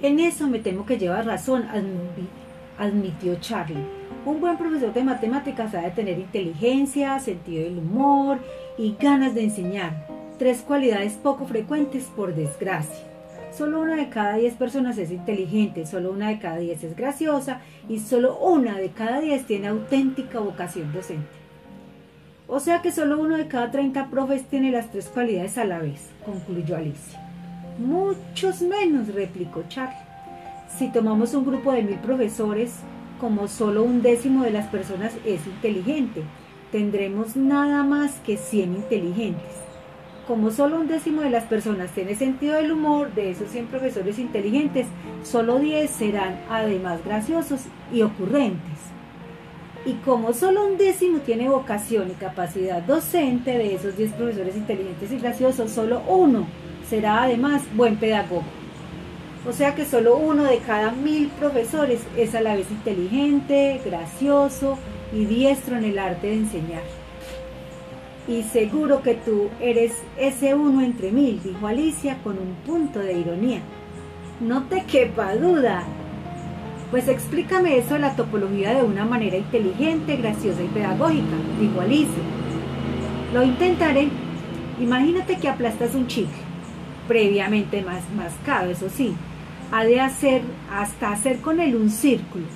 En eso me temo que llevas razón, admitió Charlie. Un buen profesor de matemáticas ha de tener inteligencia, sentido del humor y ganas de enseñar, tres cualidades poco frecuentes por desgracia. Solo una de cada diez personas es inteligente, solo una de cada diez es graciosa y solo una de cada diez tiene auténtica vocación docente. O sea que solo uno de cada 30 profes tiene las tres cualidades a la vez, concluyó Alicia. Muchos menos, replicó Charlie. Si tomamos un grupo de mil profesores, como solo un décimo de las personas es inteligente, tendremos nada más que 100 inteligentes. Como solo un décimo de las personas tiene sentido del humor, de esos 100 profesores inteligentes, solo 10 serán además graciosos y ocurrentes. Y como solo un décimo tiene vocación y capacidad docente, de esos 10 profesores inteligentes y graciosos, solo uno será además buen pedagogo. O sea que solo uno de cada mil profesores es a la vez inteligente, gracioso y diestro en el arte de enseñar. Y seguro que tú eres ese uno entre mil, dijo Alicia con un punto de ironía. No te quepa duda. Pues explícame eso de la topología de una manera inteligente, graciosa y pedagógica, dijo. Lo intentaré. Imagínate que aplastas un chicle, previamente mascado, eso sí, ha de hacer hasta hacer con él un círculo.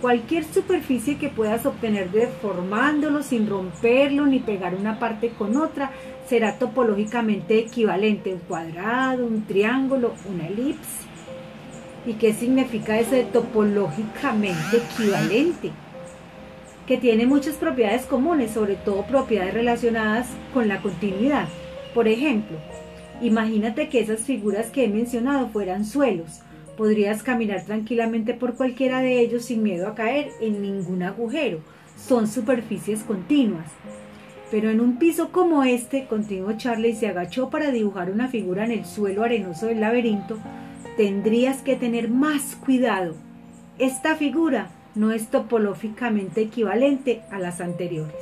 Cualquier superficie que puedas obtener deformándolo sin romperlo ni pegar una parte con otra será topológicamente equivalente. Un cuadrado, un triángulo, una elipse. ¿Y qué significa eso de topológicamente equivalente? Que tiene muchas propiedades comunes, sobre todo propiedades relacionadas con la continuidad. Por ejemplo, imagínate que esas figuras que he mencionado fueran suelos Podrías caminar tranquilamente por cualquiera de ellos sin miedo a caer en ningún agujero. Son superficies continuas. Pero en un piso como este, continuó Charlie, se agachó para dibujar una figura en el suelo arenoso del laberinto, tendrías que tener más cuidado. Esta figura no es topológicamente equivalente a las anteriores.